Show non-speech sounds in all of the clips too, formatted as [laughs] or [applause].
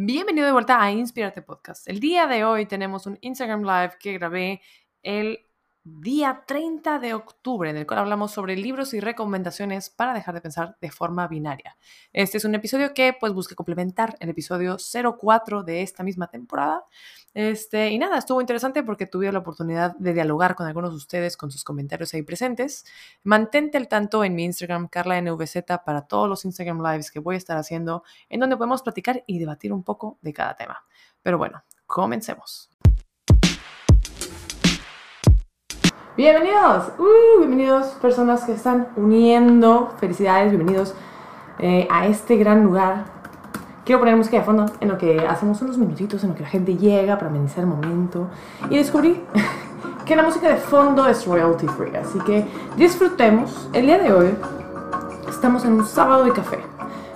Bienvenido de vuelta a Inspirarte Podcast. El día de hoy tenemos un Instagram Live que grabé el día 30 de octubre, en el cual hablamos sobre libros y recomendaciones para dejar de pensar de forma binaria. Este es un episodio que pues busca complementar el episodio 04 de esta misma temporada. Este, y nada, estuvo interesante porque tuve la oportunidad de dialogar con algunos de ustedes con sus comentarios ahí presentes. Mantente al tanto en mi Instagram, CarlaNVZ, para todos los Instagram Lives que voy a estar haciendo, en donde podemos platicar y debatir un poco de cada tema. Pero bueno, comencemos. Bienvenidos, uh, bienvenidos personas que están uniendo, felicidades, bienvenidos eh, a este gran lugar. Quiero poner música de fondo en lo que hacemos unos minutitos, en lo que la gente llega para amenizar el momento. Y descubrí [laughs] que la música de fondo es royalty free, así que disfrutemos. El día de hoy estamos en un sábado de café.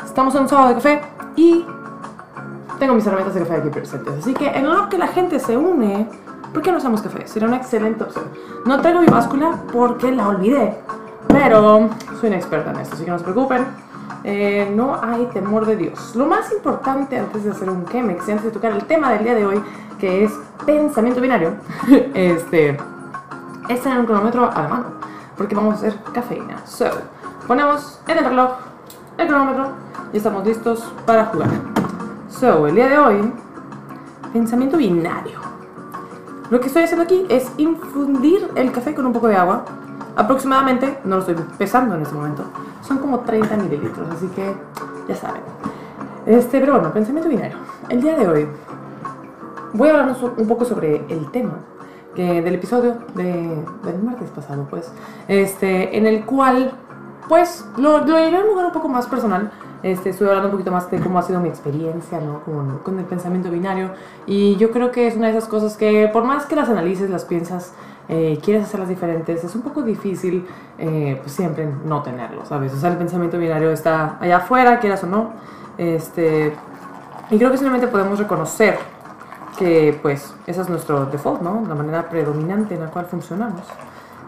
Estamos en un sábado de café y tengo mis herramientas de café aquí presentes. Así que en lo que la gente se une ¿Por qué no hacemos café? Sería una excelente opción. No traigo mi báscula porque la olvidé, pero soy una experta en esto, así que no se preocupen. Eh, no hay temor de Dios. Lo más importante antes de hacer un Chemex, antes de tocar el tema del día de hoy, que es pensamiento binario, [laughs] este, es tener un cronómetro a la mano, porque vamos a hacer cafeína. So, ponemos en el reloj el cronómetro y estamos listos para jugar. So, el día de hoy, pensamiento binario. Lo que estoy haciendo aquí es infundir el café con un poco de agua. Aproximadamente, no lo estoy pesando en este momento, son como 30 mililitros, así que ya saben. Este, pero bueno, pensamiento binario. El día de hoy voy a hablar un poco sobre el tema del episodio de, del martes pasado, pues, este, en el cual, pues, lo, lo llevé a un lugar un poco más personal este, estuve hablando un poquito más de cómo ha sido mi experiencia ¿no? con, con, el pensamiento binario y yo creo que es una de esas cosas que por más que las analices, las piensas, eh, quieres hacerlas diferentes, es un poco difícil eh, pues siempre no tenerlo, ¿sabes? O sea, el pensamiento binario está allá afuera, quieras o no. Este, y creo que simplemente podemos reconocer que pues esa es nuestro default, ¿no? La manera predominante en la cual funcionamos.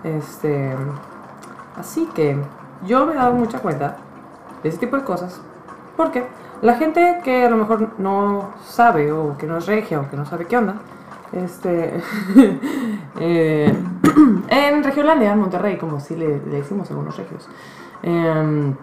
Este, así que yo me he dado mucha cuenta ese tipo de cosas. Porque la gente que a lo mejor no sabe o que no es regia o que no sabe qué onda, este, [laughs] eh, [clears throat] en Regiolandia, en Monterrey, como si le, le decimos algunos regios, eh,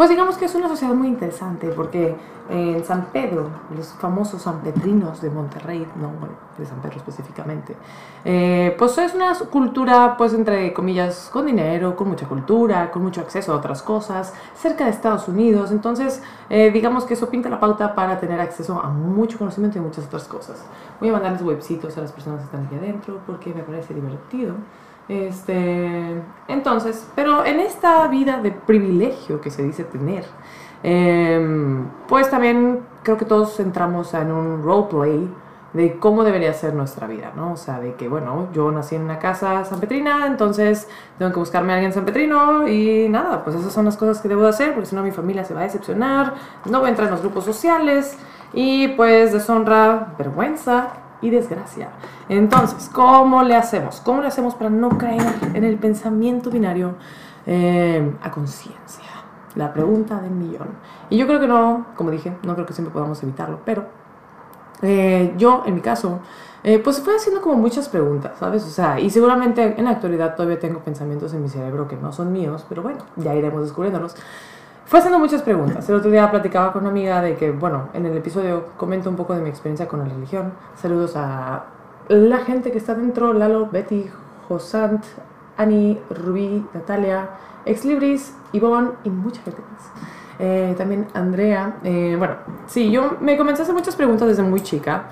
pues digamos que es una sociedad muy interesante porque en San Pedro, los famosos sanpedrinos de Monterrey, no, bueno, de San Pedro específicamente, eh, pues es una cultura, pues entre comillas, con dinero, con mucha cultura, con mucho acceso a otras cosas, cerca de Estados Unidos, entonces eh, digamos que eso pinta la pauta para tener acceso a mucho conocimiento y muchas otras cosas. Voy a mandarles webcitos a las personas que están aquí adentro porque me parece divertido. Este, entonces, pero en esta vida de privilegio que se dice tener, em, pues también creo que todos entramos en un roleplay de cómo debería ser nuestra vida, ¿no? O sea, de que, bueno, yo nací en una casa sanpetrina, entonces tengo que buscarme a alguien sanpetrino y nada, pues esas son las cosas que debo hacer, porque si no mi familia se va a decepcionar, no voy a entrar en los grupos sociales y pues deshonra, vergüenza y desgracia. Entonces, ¿cómo le hacemos? ¿Cómo le hacemos para no caer en el pensamiento binario eh, a conciencia? La pregunta del millón. Y yo creo que no, como dije, no creo que siempre podamos evitarlo, pero eh, yo, en mi caso, eh, pues fui haciendo como muchas preguntas, ¿sabes? O sea, y seguramente en la actualidad todavía tengo pensamientos en mi cerebro que no son míos, pero bueno, ya iremos descubriéndolos. Fue haciendo muchas preguntas. El otro día platicaba con una amiga de que, bueno, en el episodio comento un poco de mi experiencia con la religión. Saludos a la gente que está dentro, Lalo, Betty, Josant, Ani, Rubí, Natalia, Exlibris, Ivonne y mucha gente más. Eh, también Andrea. Eh, bueno, sí, yo me comencé a hacer muchas preguntas desde muy chica.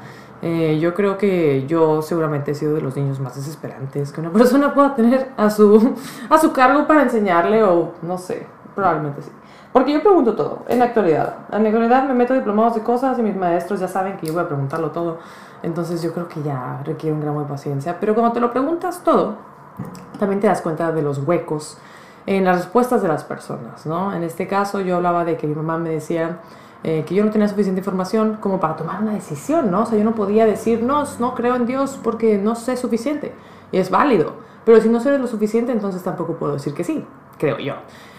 Eh, yo creo que yo seguramente he sido de los niños más desesperantes que una [laughs] persona pueda tener a su, a su cargo para enseñarle o no sé, probablemente sí. Porque yo pregunto todo, en la actualidad. En la actualidad me meto diplomados de cosas y mis maestros ya saben que yo voy a preguntarlo todo. Entonces yo creo que ya requiere un gramo de paciencia. Pero cuando te lo preguntas todo, también te das cuenta de los huecos en las respuestas de las personas, ¿no? En este caso yo hablaba de que mi mamá me decía eh, que yo no tenía suficiente información como para tomar una decisión, ¿no? O sea, yo no podía decir, no, no creo en Dios porque no sé suficiente. Y es válido. Pero si no sé lo suficiente, entonces tampoco puedo decir que sí. creo yo.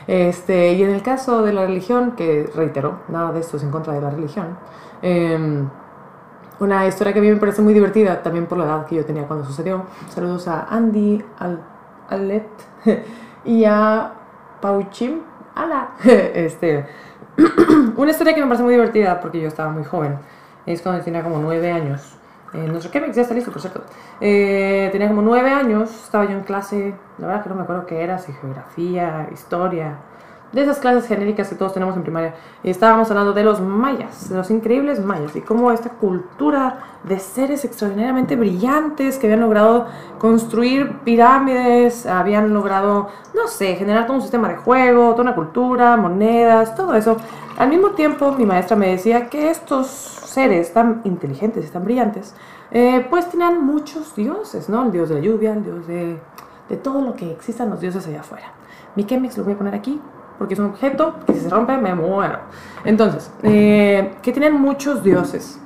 Este, y en el caso de la religión, que reitero, nada de esto es en contra de la religión, em, una historia que a mí me parece muy divertida, también por la edad que yo tenía cuando sucedió. Saludos a Andy, al, Alet [laughs] y a Pauchim. ¡Hala! [laughs] Este, [clears throat] una historia que me parece muy divertida porque yo estaba muy joven. Es cuando tenía como nueve años. Eh, nuestro Quebec ya está listo, por cierto. Eh, tenía como nueve años, estaba yo en clase, la verdad que no me acuerdo qué era, si geografía, historia, de esas clases genéricas que todos tenemos en primaria. Y estábamos hablando de los mayas, de los increíbles mayas, y cómo esta cultura de seres extraordinariamente brillantes que habían logrado construir pirámides, habían logrado, no sé, generar todo un sistema de juego, toda una cultura, monedas, todo eso. Al mismo tiempo, mi maestra me decía que estos seres tan inteligentes y tan brillantes, eh, pues tenían muchos dioses, ¿no? El dios de la lluvia, el dios de, todo lo que existan los dioses allá afuera. Mi Chemix lo voy a poner aquí porque es un objeto que si se rompe me muero. Entonces, eh, que tienen muchos dioses.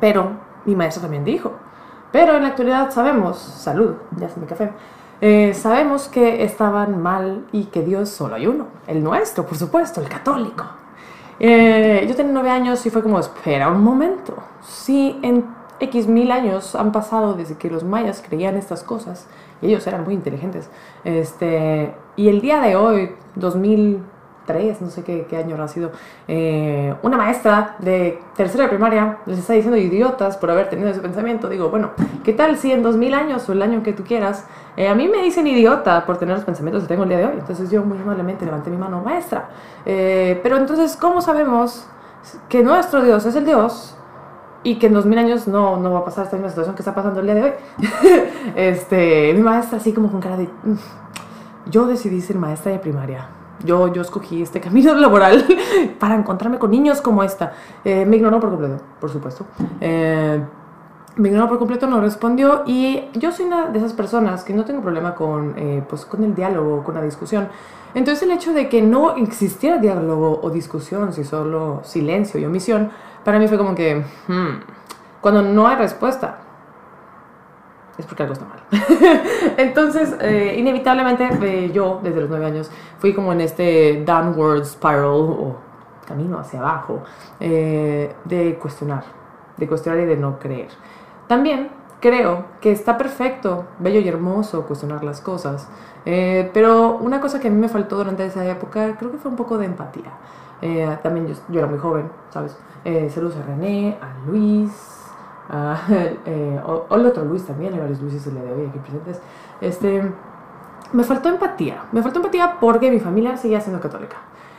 Pero mi maestro también dijo, pero en la actualidad sabemos, salud, ya es mi café, eh, sabemos que estaban mal y que Dios solo hay uno, el nuestro, por supuesto, el católico. Eh, yo tenía nueve años y fue como, espera un momento, si en X mil años han pasado desde que los mayas creían estas cosas, y ellos eran muy inteligentes, este, y el día de hoy, 2003, no sé qué, qué año ha sido, eh, una maestra de tercera de primaria les está diciendo idiotas por haber tenido ese pensamiento. Digo, bueno, ¿qué tal si en 2000 años o el año que tú quieras, eh, a mí me dicen idiota por tener los pensamientos que tengo el día de hoy? Entonces yo muy amablemente levanté mi mano, maestra. Eh, pero entonces, ¿cómo sabemos que nuestro Dios es el Dios y que en 2000 años no, no va a pasar esta misma situación que está pasando el día de hoy. [laughs] este, mi maestra así como con cara de, yo decidí ser maestra de primaria. Yo, yo escogí este [laughs] camino laboral para encontrarme con niños como esta. Eh, me ignoró por completo, por supuesto. Eh, me ignoró por completo, no respondió y yo soy una de esas personas que no tengo problema con, eh, pues, con el diálogo, con la discusión. Entonces el hecho de que no existiera diálogo o discusión, si solo silencio y omisión, para mí fue como que, hmm, cuando no hay respuesta, es porque algo está mal. [laughs] Entonces, eh, inevitablemente eh, yo, desde los nueve años, fui como en este downward spiral o camino hacia abajo eh, de cuestionar, de cuestionar y de no creer. También creo que está perfecto, bello y hermoso cuestionar las cosas, pero una cosa que a mí me faltó durante esa época creo que fue un poco de empatía. también yo, era muy joven, ¿sabes? saludos a René, a Luis, uh, [laughs] eh, o, el otro Luis también, hay varios Luises el día de hoy aquí presentes, este, me faltó empatía. Me faltó empatía porque mi familia seguía siendo católica.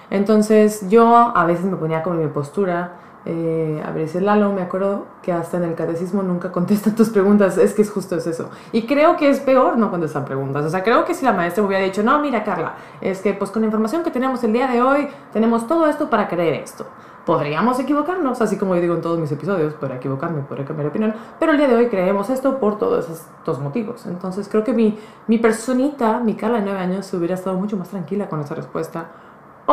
Entonces yo a veces me ponía como en mi postura. Eh, a ver, ese Lalo, me acuerdo que hasta en el catecismo nunca contestan tus preguntas. Es que es justo es eso. Y creo que es peor no contestar preguntas. O sea, creo que si la maestra me hubiera dicho, no, mira, Carla, es que pues con la información que tenemos el día de hoy, tenemos todo esto para creer esto. Podríamos equivocarnos, así como yo digo en todos mis episodios, podría equivocarme, podría cambiar de opinión, pero el día de hoy creemos esto por todos estos motivos. Entonces creo que mi, mi personita, mi Carla de 9 años, hubiera estado mucho más tranquila con esa respuesta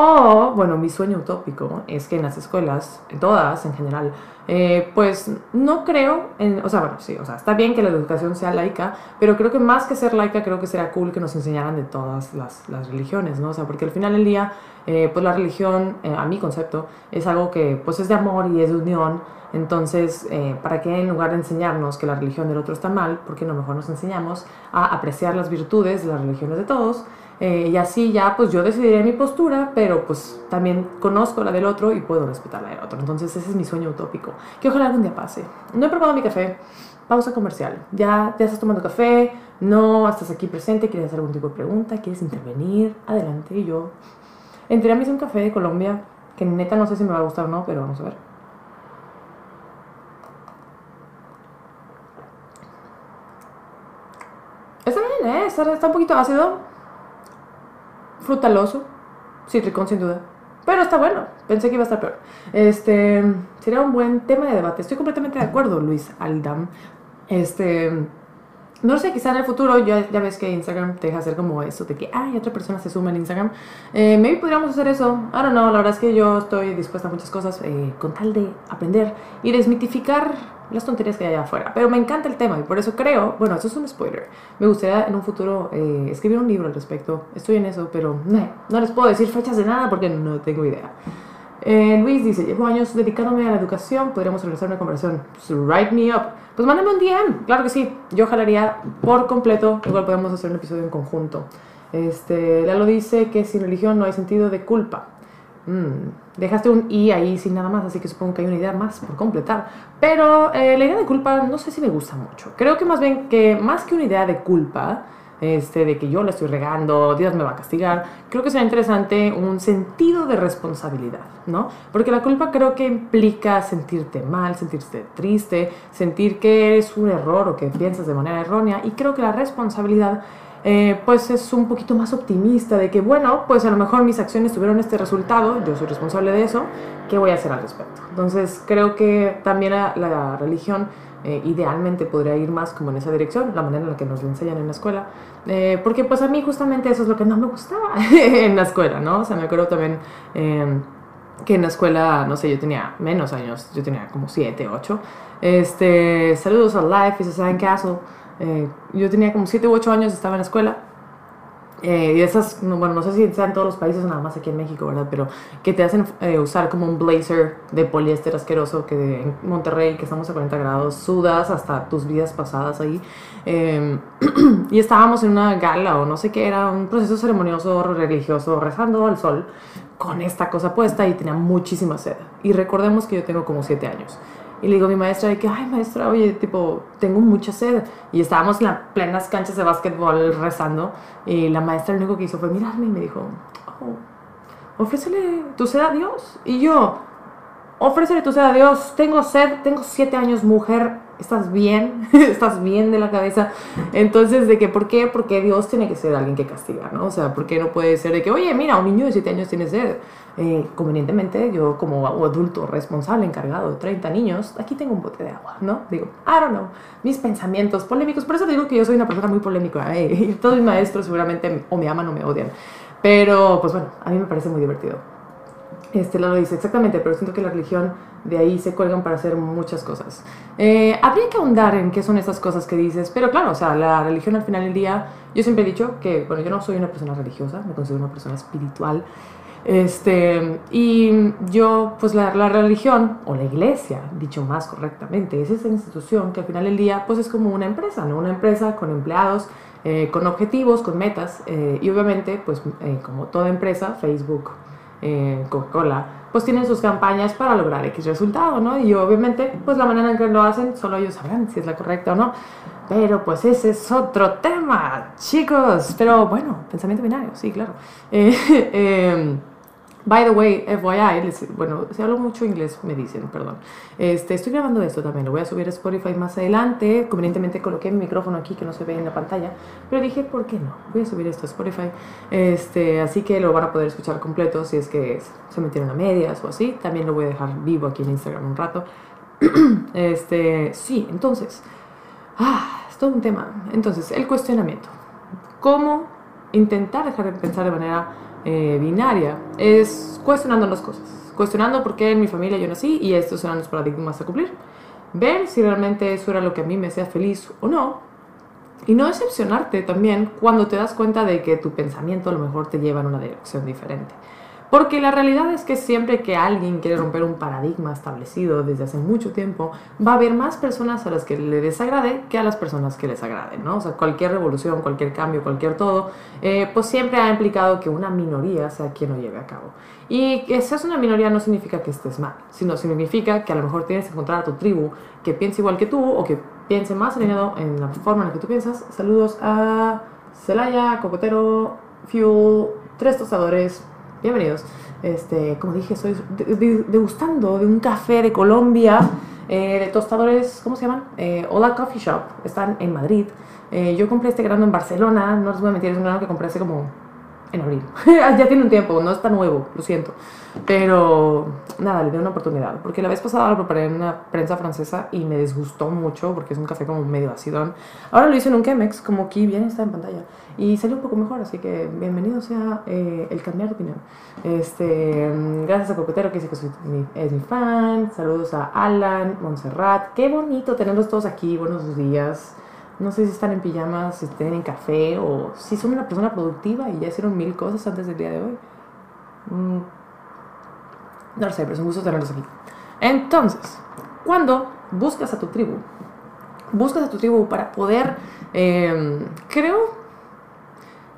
o, bueno, mi sueño utópico es que en las escuelas, todas en general, eh, pues no creo, en, o sea, bueno, sí, o sea, está bien que la educación sea laica, pero creo que más que ser laica, creo que será cool que nos enseñaran de todas las, religiones, ¿no? O sea, porque al final del día, eh, pues la religión, eh, a mi concepto, es algo que pues es de amor y es de unión, entonces, ¿para qué en lugar de enseñarnos que la religión del otro está mal, porque no mejor nos enseñamos a apreciar las virtudes de las religiones de todos? Eh, y así ya pues yo decidiré mi postura, pero pues también conozco la del otro y puedo respetar la del otro. Entonces ese es mi sueño utópico, que ojalá algún día pase. No he probado mi café, pausa comercial. Ya, ya estás tomando café, no estás aquí presente, quieres hacer algún tipo de pregunta, quieres intervenir, adelante. Y yo entré a mí un café de Colombia, que neta no sé si me va a gustar o no, pero vamos a ver. Está bien, ¿eh? está, está un poquito ácido, frutaloso, citricón sin duda. Pero está bueno, pensé que iba a estar peor. Este, sería un buen tema de debate. Estoy completamente de acuerdo, Luis Aldam. Este, no sé, quizá en el futuro, ya, ya ves que Instagram te deja hacer como eso, de que, ay, otra persona se suma en Instagram. Eh, maybe podríamos hacer eso. I don't know, la verdad es que yo estoy dispuesta a muchas cosas eh, con tal de aprender y desmitificar las tonterías que hay allá afuera. Pero me encanta el tema y por eso creo, bueno, eso es un spoiler. Me gustaría en un futuro eh, escribir un libro al respecto. Estoy en eso, pero no, no les puedo decir fechas de nada porque no tengo idea. Eh, Luis dice, llevo años dedicándome a la educación, podríamos realizar una conversación. Pues, write me up. Pues mándame un DM, claro que sí. Yo jalaría por completo, igual podemos hacer un episodio en conjunto. Este, Lalo dice que sin religión no hay sentido de culpa. Mm, dejaste un i ahí sin nada más, así que supongo que hay una idea más por completar. Pero eh, la idea de culpa no sé si me gusta mucho. Creo que más bien que más que una idea de culpa, este, de que yo la estoy regando, Dios me va a castigar, creo que sería interesante un sentido de responsabilidad, ¿no? Porque la culpa creo que implica sentirte mal, sentirte triste, sentir que es un error o que piensas de manera errónea y creo que la responsabilidad eh, pues es un poquito más optimista de que bueno, pues a lo mejor mis acciones tuvieron este resultado, yo soy responsable de eso, ¿qué voy a hacer al respecto? Entonces creo que también la religión eh, idealmente podría ir más como en esa dirección, la manera en la que nos lo enseñan en la escuela, eh, porque pues a mí justamente eso es lo que no me gustaba [laughs] en la escuela, ¿no? O sea, me acuerdo también em, que en la escuela, no sé, yo tenía menos años, yo tenía como 7, 8. Este, saludos a Life is a Castle. Eh, yo tenía como 7 u 8 años, estaba en la escuela eh, y esas, bueno, no sé si sean todos los países o nada más aquí en México, ¿verdad? Pero que te hacen eh, usar como un blazer de poliéster asqueroso que en Monterrey, que estamos a 40 grados, sudas hasta tus vidas pasadas ahí. Em, [clears throat] y estábamos en una gala o no sé qué era, un proceso ceremonioso religioso, rezando al sol con esta cosa puesta y tenía muchísima sed. Y recordemos que yo tengo como 7 años. Y le digo a mi maestra de que, ay maestra, oye, tipo, tengo mucha sed. Y estábamos en las plenas canchas de básquetbol rezando. Y la maestra lo único que hizo fue mirarme y me dijo, oh, ofrécele tu sed a Dios. Y yo, ofrécele tu sed a Dios, tengo sed, tengo siete años, mujer, ¿estás bien? [laughs] ¿Estás bien de la cabeza? Entonces, ¿de que por qué? Porque Dios tiene que ser alguien que castiga, ¿no? O sea, ¿por qué no puede ser de que, oye, mira, un niño de siete años tiene sed? Eh, convenientemente, yo como adulto responsable, encargado de 30 niños, aquí tengo un bote de agua, ¿no? Digo, I don't know, mis pensamientos polémicos, por eso digo que yo soy una persona muy polémica, ¿eh? [laughs] todos mis maestros seguramente o me aman o me odian, pero pues bueno, a mí me parece muy divertido. Este lo dice exactamente, pero siento que la religión de ahí se cuelgan para hacer muchas cosas. Eh, habría que ahondar en qué son esas cosas que dices, pero claro, o sea, la religión al final del día, yo siempre he dicho que, bueno, yo no soy una persona religiosa, me considero una persona espiritual, este, y yo, pues la, religión, o la iglesia, dicho más correctamente, es esa institución que al final del día, pues es como una empresa, ¿no? Una empresa con empleados, eh, con objetivos, con metas, eh, y obviamente, pues como toda empresa, Facebook, eh, Coca-Cola, pues tienen sus campañas para lograr X resultado, ¿no? Y obviamente, pues la manera en que lo hacen, solo ellos sabrán si es la correcta o no. Pero pues ese es otro tema, chicos. Pero bueno, pensamiento binario, sí, claro. [laughs] Eh, em, by the way, FYI, bueno, si hablo mucho inglés, me dicen, perdón. Este, estoy grabando esto también, lo voy a subir a Spotify más adelante. Convenientemente coloqué mi micrófono aquí que no se ve en la pantalla, pero dije, ¿por qué no? Voy a subir esto a Spotify. Este, así que lo van a poder escuchar completo si es que se metieron a medias o así. También lo voy a dejar vivo aquí en Instagram un rato. [clears throat] este, sí, entonces, ah, es todo un tema. Entonces, el cuestionamiento. ¿Cómo intentar dejar de pensar de manera eh, binaria es cuestionando las cosas? Cuestionando por qué en mi familia yo nací y estos eran los paradigmas a cumplir. Ver si realmente eso era lo que a mí me hacía feliz o no. Y no decepcionarte también cuando te das cuenta de que tu pensamiento a lo mejor te lleva en una dirección diferente. Porque la realidad es que siempre que alguien quiere romper un paradigma establecido desde hace mucho tiempo, va a haber más personas a las que le desagrade que a las personas que les agraden, ¿no? O sea, cualquier revolución, cualquier cambio, cualquier todo, eh, pues siempre ha implicado que una minoría sea quien lo lleve a cabo. Y que seas una minoría no significa que estés mal, sino significa que a lo mejor tienes que encontrar a tu tribu que piense igual que tú o que piense más alineado en la forma en la que tú piensas. Saludos a Celaya, Cocotero, Fuel, Tres Tostadores, bienvenidos. Este, como dije, estoy degustando de un café de Colombia, eh, de tostadores, ¿cómo se llaman? Eh, Hola Coffee Shop, están en Madrid. Eh, yo compré este grano en Barcelona, no les voy a mentir, es un grano que compré hace como en abril. [laughs] ya tiene un tiempo, no está nuevo, lo siento. Pero nada, le di una oportunidad. Porque la vez pasada lo preparé en una prensa francesa y me disgustó mucho porque es un café como medio acidón. Ahora lo hice en un Chemex, como aquí bien está en pantalla. Y salió un poco mejor, así que bienvenido sea eh, el cambiar de opinión. Este, gracias a Coquetero que dice que es mi fan. Saludos a Alan, Montserrat. Qué bonito tenerlos todos aquí. Buenos días. No sé si están en pijamas, si están en café o si son una persona productiva y ya hicieron mil cosas antes del día de hoy. Mm, no lo sé, pero es un gusto tenerlos aquí. Entonces, cuando buscas a tu tribu, buscas a tu tribu para poder, eh, creo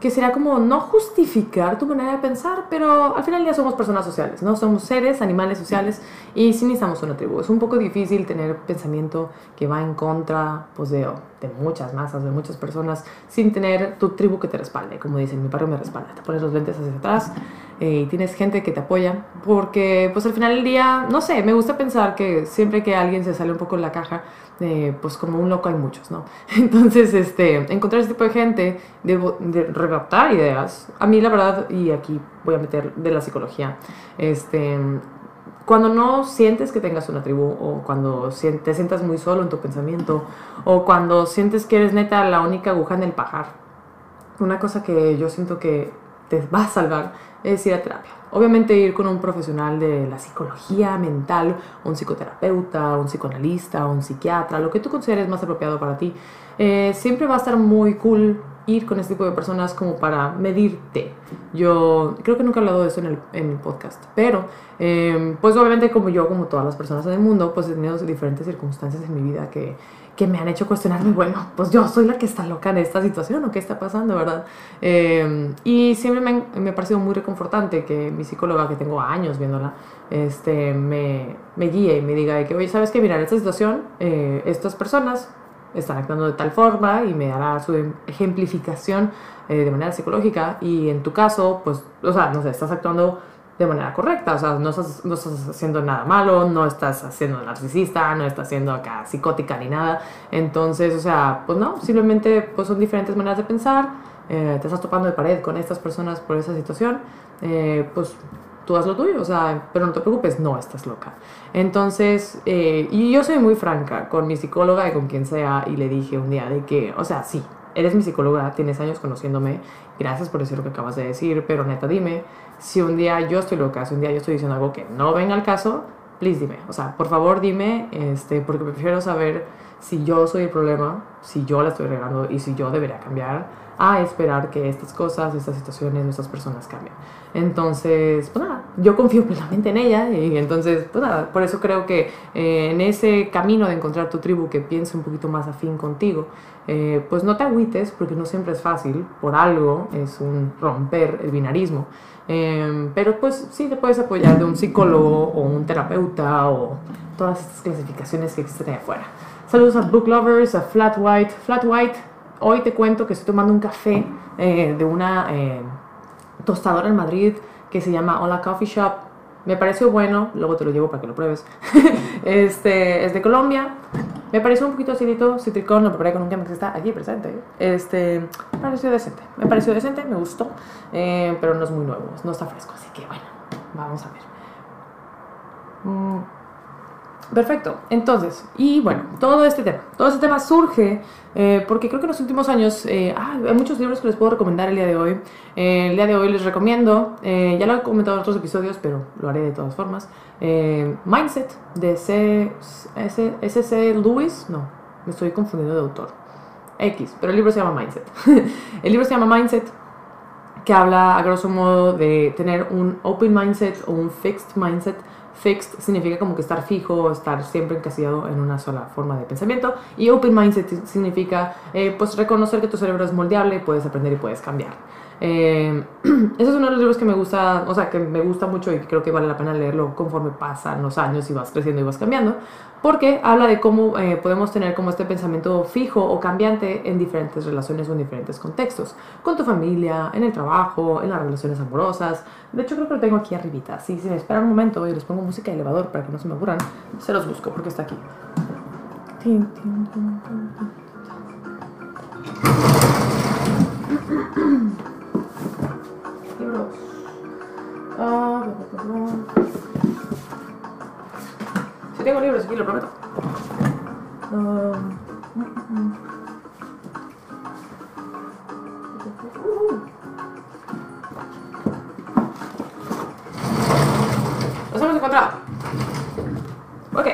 que será como no justificar tu manera de pensar, pero al final ya somos personas sociales, ¿no? Somos seres, animales sociales y sí necesitamos una tribu. Es un poco difícil tener pensamiento que va en contra pues, de, de muchas masas, de muchas personas, sin tener tu tribu que te respalde. Como dicen, mi barrio me respalda. Te pones los lentes hacia atrás eh, y tienes gente que te apoya, porque pues al final del día, no sé, me gusta pensar que siempre que alguien se sale un poco de la caja, eh, pues como un loco hay muchos, ¿no? [laughs] Entonces, este, encontrar ese tipo de gente, de, de ideas, a mí la verdad, y aquí voy a meter de la psicología, este, cuando no sientes que tengas una tribu o cuando te sientas muy solo en tu pensamiento o cuando sientes que eres neta la única aguja en el pajar, una cosa que yo siento que te va a salvar es ir a terapia. Obviamente ir con un profesional de la psicología mental, un psicoterapeuta, un psicoanalista, un psiquiatra, lo que tú consideres más apropiado para ti. Eh, siempre va a estar muy cool ir con este tipo de personas como para medirte. Yo creo que nunca he hablado de eso en el, podcast, pero eh, pues obviamente como yo, como todas las personas en el mundo, pues he tenido diferentes circunstancias en mi vida que que me han hecho cuestionarme, bueno, pues yo soy la que está loca en esta situación o qué está pasando, ¿verdad? Eh, y siempre me, me, ha parecido muy reconfortante que mi psicóloga, que tengo años viéndola, este, me, me guíe y me diga que, oye, ¿sabes qué? Mira, en esta situación, eh, estas personas están actuando de tal forma y me dará su ejemplificación eh, de manera psicológica y en tu caso, pues, o sea, no sé, estás actuando de manera correcta. O sea, no estás, no estás haciendo nada malo, no estás haciendo narcisista, no estás haciendo acá psicótica ni nada. Entonces, o sea, pues no, simplemente pues son diferentes maneras de pensar. Eh, te estás topando de pared con estas personas por esa situación. Eh, pues tú haz lo tuyo, o sea, pero no te preocupes, no estás loca. Entonces, eh, y yo soy muy franca con mi psicóloga y con quien sea, y le dije un día de que, o sea, sí, eres mi psicóloga, tienes años conociéndome, gracias por decir lo que acabas de decir, pero neta, dime, si un día yo estoy loca, si un día yo estoy diciendo algo que no venga al caso, please dime, o sea, por favor dime, este, porque prefiero saber si yo soy el problema, si yo la estoy regando y si yo debería cambiar, a esperar que estas cosas, estas situaciones, estas personas cambien. Entonces, pues nada, yo confío plenamente en ella y entonces, pues nada, por eso creo que eh, en ese camino de encontrar tu tribu que piense un poquito más afín contigo, eh, pues no te agüites porque no siempre es fácil, por algo es un romper el binarismo, eh, pero pues sí te puedes apoyar de un psicólogo o un terapeuta o todas estas clasificaciones que existen ahí afuera. Saludos a Book Lovers, a Flat White. Flat White, hoy te cuento que estoy tomando un café eh, de una tostadora en Madrid que se llama Hola Coffee Shop. Me pareció bueno, luego te lo llevo para que lo pruebes. [laughs] este es de Colombia, me pareció un poquito acidito, citricón, lo preparé con un que está aquí presente. Este, me pareció decente. Me pareció decente, me gustó, eh, pero no es muy nuevo, no está fresco, así que bueno, vamos a ver. Mm, perfecto, entonces, y bueno, todo este tema, todo este tema surge eh, porque creo que en los últimos años eh, ah, hay muchos libros que les puedo recomendar el día de hoy. el día de hoy les recomiendo, ya lo he comentado en otros episodios, pero lo haré de todas formas. Eh, Mindset de C, S, S.C. Lewis, no, me estoy confundiendo de autor. X, pero el libro se llama Mindset. [laughs] el libro se llama Mindset, que habla a grosso modo de tener un open mindset o un fixed mindset. Fixed significa como que estar fijo, estar siempre encasillado en una sola forma de pensamiento. Y open mindset significa eh, pues reconocer que tu cerebro es moldeable, puedes aprender y puedes cambiar. [clears throat] Eh, ese es uno de los libros que me gusta, o sea, que me gusta mucho y creo que vale la pena leerlo conforme pasan los años y vas creciendo y vas cambiando, porque habla de cómo eh, podemos tener como este pensamiento fijo o cambiante en diferentes relaciones o en diferentes contextos, con tu familia, en el trabajo, en las relaciones amorosas. De hecho, creo que lo tengo aquí arribita. Si, si me esperan un momento y les pongo música de elevador para que no se me aburran, se los busco porque está aquí. Libros. Ah, si tengo libros aquí, lo prometo. Um, mm, mm, mm. Los hemos encontrado. Ok.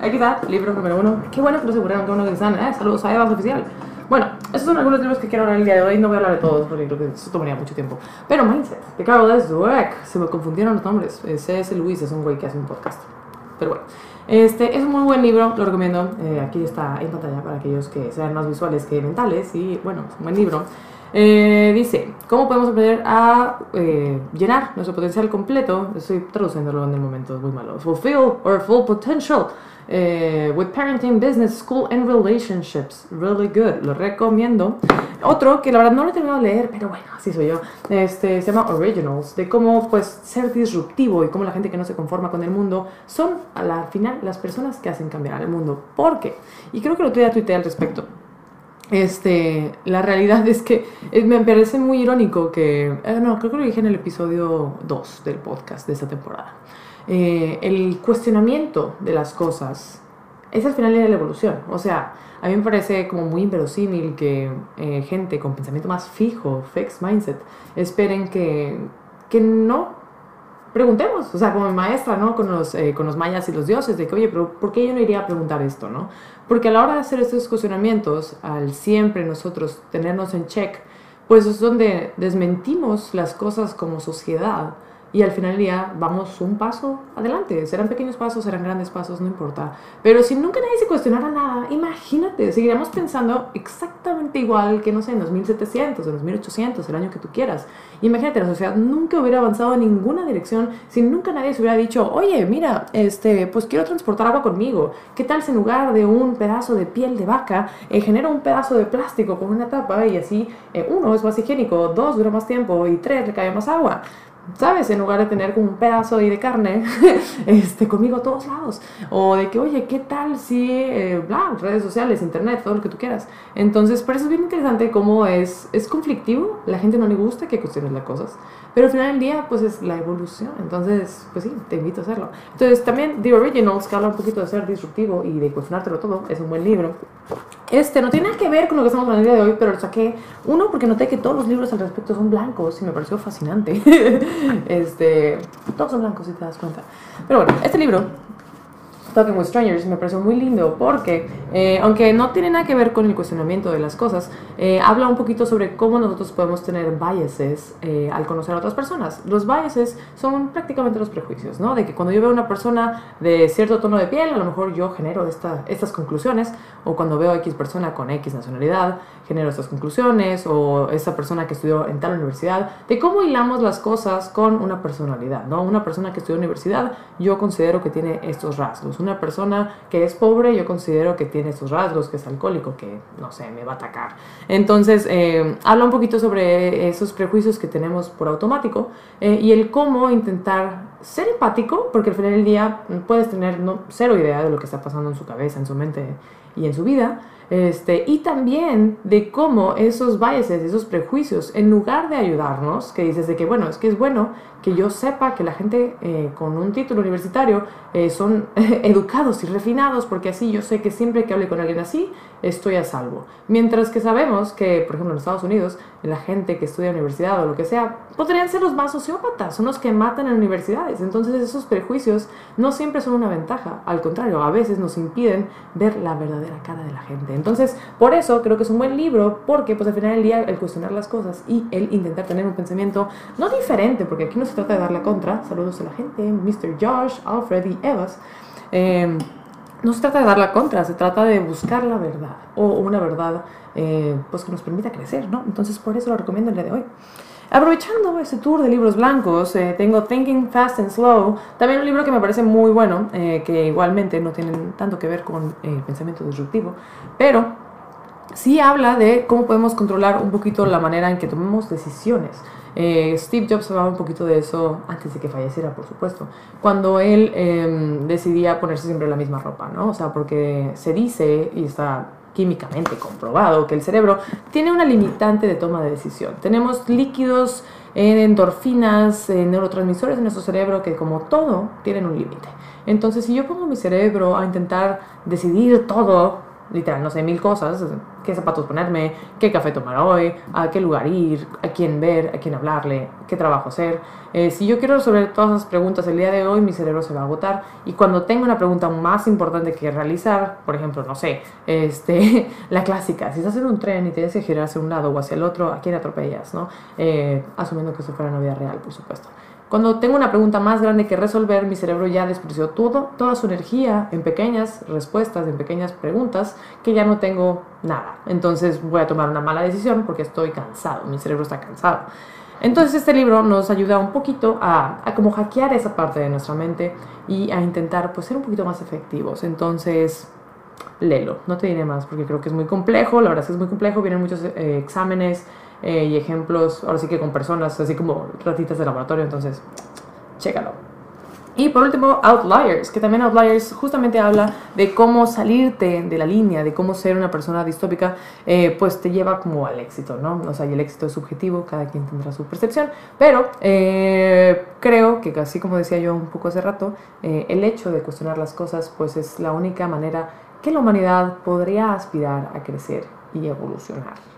Aquí está, libro número uno. Qué bueno que lo aseguraron, bueno que están. Eh, saludos a Eva, oficial. Bueno, estos son algunos libros que quiero hablar el día de hoy. No voy a hablar de todos porque creo que eso tomaría mucho tiempo. Pero Mindset, de Carol Dweck. Se me confundieron los nombres. C.S. Luis es un güey que hace un podcast. Pero bueno, este es un muy buen libro, lo recomiendo. Eh, aquí está en pantalla para aquellos que sean más visuales que mentales. Y bueno, es un buen libro. Eh, dice, ¿cómo podemos aprender a eh, llenar nuestro potencial completo? Estoy traduciéndolo en el momento, es muy malo. Fulfill or full potential eh, with parenting, business, school and relationships. Really good, lo recomiendo. Otro que la verdad no lo he terminado de leer, pero bueno, así soy yo. Este se llama Originals, de cómo pues ser disruptivo y cómo la gente que no se conforma con el mundo son a la final las personas que hacen cambiar el mundo. ¿Por qué? Y creo que lo tuve tuiteé al respecto. Este, la realidad es que eh, me parece muy irónico que, eh, no, creo que lo dije en el episodio 2 del podcast de esta temporada. Eh, el cuestionamiento de las cosas es al final de la evolución. O sea, a mí me parece como muy inverosímil que gente con pensamiento más fijo, fixed mindset, esperen que, que no preguntemos, o sea, como maestra, ¿no? Con los, con los mayas y los dioses, de que, oye, pero ¿por qué yo no iría a preguntar esto, no? Porque a la hora de hacer estos cuestionamientos, al siempre nosotros tenernos en check, pues es donde desmentimos las cosas como sociedad y al final del día vamos un paso adelante. Serán pequeños pasos, serán grandes pasos, no importa. Pero si nunca nadie se cuestionara nada, imagínate, seguiríamos pensando exactamente igual que, no sé, en los 1700, en los 1800, el año que tú quieras. Imagínate, la sociedad nunca hubiera avanzado en ninguna dirección si nunca nadie se hubiera dicho, oye, mira, este, pues quiero transportar agua conmigo. ¿Qué tal si en lugar de un pedazo de piel de vaca, eh, genero un pedazo de plástico con una tapa y así, eh, uno, es más higiénico, dos, dura más tiempo y tres, le cae más agua? ¿Sabes? En lugar de tener como un pedazo ahí de carne [laughs] este, conmigo a todos lados. O de que, oye, ¿qué tal si, eh, bla, redes sociales, internet, todo lo que tú quieras. Entonces, por eso es bien interesante cómo es, es conflictivo, la gente no le gusta que cuestiones las cosas, pero al final del día, pues es la evolución. Entonces, pues sí, te invito a hacerlo. Entonces, también The Originals, que habla un poquito de ser disruptivo y de cuestionártelo todo, es un buen libro. Este no tiene nada que ver con lo que estamos hablando el día de hoy, pero lo saqué. Uno, porque noté que todos los libros al respecto son blancos y me pareció fascinante. [laughs] este, todos son blancos, si te das cuenta. Pero bueno, este libro Talking with Strangers me pareció muy lindo porque, eh, aunque no tiene nada que ver con el cuestionamiento de las cosas, eh, habla un poquito sobre cómo nosotros podemos tener biases eh, al conocer a otras personas. Los biases son prácticamente los prejuicios, ¿no? De que cuando yo veo a una persona de cierto tono de piel, a lo mejor yo genero esta, estas conclusiones, o cuando veo a X persona con X nacionalidad, genero estas conclusiones, o esa persona que estudió en tal universidad, de cómo hilamos las cosas con una personalidad, ¿no? Una persona que estudió en universidad, yo considero que tiene estos rasgos una persona que es pobre, yo considero que tiene sus rasgos, que es alcohólico, que no sé, me va a atacar. Entonces, eh, habla un poquito sobre esos prejuicios que tenemos por automático eh, y el cómo intentar ser empático, porque al final del día puedes tener no, cero idea de lo que está pasando en su cabeza, en su mente y en su vida. Este, y también de cómo esos biases, esos prejuicios, en lugar de ayudarnos, que dices de que, bueno, es que es bueno que yo sepa que la gente eh, con un título universitario eh, son [laughs] educados y refinados, porque así yo sé que siempre que hable con alguien así, estoy a salvo. Mientras que sabemos que, por ejemplo, en Estados Unidos, la gente que estudia universidad o lo que sea, podrían ser los más sociópatas, son los que matan en universidades. Entonces esos prejuicios no siempre son una ventaja, al contrario, a veces nos impiden ver la verdadera cara de la gente. Entonces, por eso creo que es un buen libro, porque pues al final del día el cuestionar las cosas y el intentar tener un pensamiento no diferente, porque aquí no se trata de dar la contra, saludos a la gente, Mr. Josh, Alfred y Evas. Em, no se trata de dar la contra, se trata de buscar la verdad o una verdad eh, pues que nos permita crecer, ¿no? Entonces por eso lo recomiendo el día de hoy. Aprovechando este tour de libros blancos, eh, tengo Thinking Fast and Slow, también un libro que me parece muy bueno, eh, que igualmente no tiene tanto que ver con el pensamiento disruptivo, pero sí habla de cómo podemos controlar un poquito la manera en que tomemos decisiones. Eh, Steve Jobs hablaba un poquito de eso antes de que falleciera, por supuesto, cuando él em, decidía ponerse siempre la misma ropa, ¿no? O sea, porque se dice, y está químicamente comprobado, que el cerebro tiene una limitante de toma de decisión. Tenemos líquidos en endorfinas, en neurotransmisores en nuestro cerebro que como todo tienen un límite. Entonces, si yo pongo mi cerebro a intentar decidir todo literal, no sé, mil cosas, qué zapatos ponerme, qué café tomar hoy, a qué lugar ir, a quién ver, a quién hablarle, qué trabajo hacer. Eh, si yo quiero resolver todas esas preguntas el día de hoy, mi cerebro se va a agotar y cuando tengo una pregunta más importante que realizar, por ejemplo, no sé, este, [laughs] la clásica, si estás en un tren y tienes que girar hacia un lado o hacia el otro, ¿a quién atropellas? ¿no? Eh, asumiendo que eso fuera una vida real, por supuesto. Cuando tengo una pregunta más grande que resolver, mi cerebro ya despreció todo, toda su energía en pequeñas respuestas, en pequeñas preguntas, que ya no tengo nada. Entonces voy a tomar una mala decisión porque estoy cansado, mi cerebro está cansado. Entonces este libro nos ayuda un poquito a, a como hackear esa parte de nuestra mente y a intentar pues ser un poquito más efectivos. Entonces, léelo, no te diré más porque creo que es muy complejo, la verdad es que es muy complejo, vienen muchos eh, exámenes, eh, y ejemplos, ahora sí que con personas, así como ratitas de laboratorio, entonces, chécalo. Y por último, Outliers, que también Outliers justamente habla de cómo salirte de la línea, de cómo ser una persona distópica, eh, pues te lleva como al éxito, ¿no? O sea, y el éxito es subjetivo, cada quien tendrá su percepción, pero eh, creo que así como decía yo un poco hace rato, el hecho de cuestionar las cosas, pues es la única manera que la humanidad podría aspirar a crecer y evolucionar.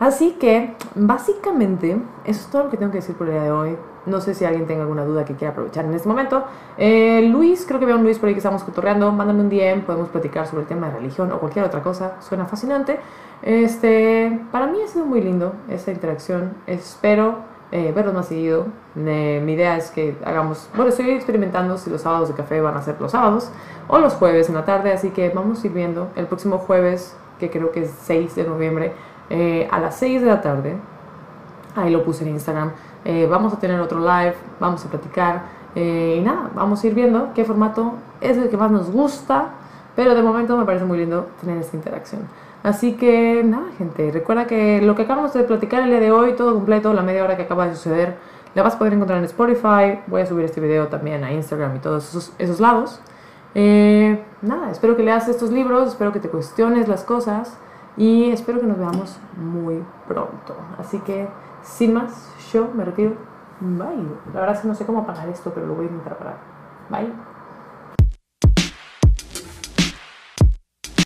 Así que, básicamente, eso es todo lo que tengo que decir por el día de hoy. No sé si alguien tenga alguna duda que quiera aprovechar en este momento. Eh, Luis, creo que veo a Luis por ahí que estamos cotorreando. Mándame un DM, podemos platicar sobre el tema de religión o cualquier otra cosa. Suena fascinante. Este, para mí ha sido muy lindo esta interacción. Espero eh, verlos más seguido. mi idea es que hagamos, bueno, estoy experimentando si los sábados de café van a ser los sábados o los jueves en la tarde, así que vamos a ir viendo. El próximo jueves, que creo que es 6 de noviembre, eh, a las 6 de la tarde. Ahí lo puse en Instagram. Eh, vamos a tener otro live, vamos a platicar. Eh, y nada, vamos a ir viendo qué formato es el que más nos gusta. Pero de momento me parece muy lindo tener esta interacción. Así que nada, gente. Recuerda que lo que acabamos de platicar el día de hoy, todo completo, la media hora que acaba de suceder, la vas a poder encontrar en Spotify. Voy a subir este video también a Instagram y todos esos, esos lados. nada, espero que leas estos libros, espero que te cuestiones las cosas. Y espero que nos veamos muy pronto. Así que, sin más, yo me retiro. Bye. La verdad es que no sé cómo apagar esto, pero lo voy a intentar parar. Bye.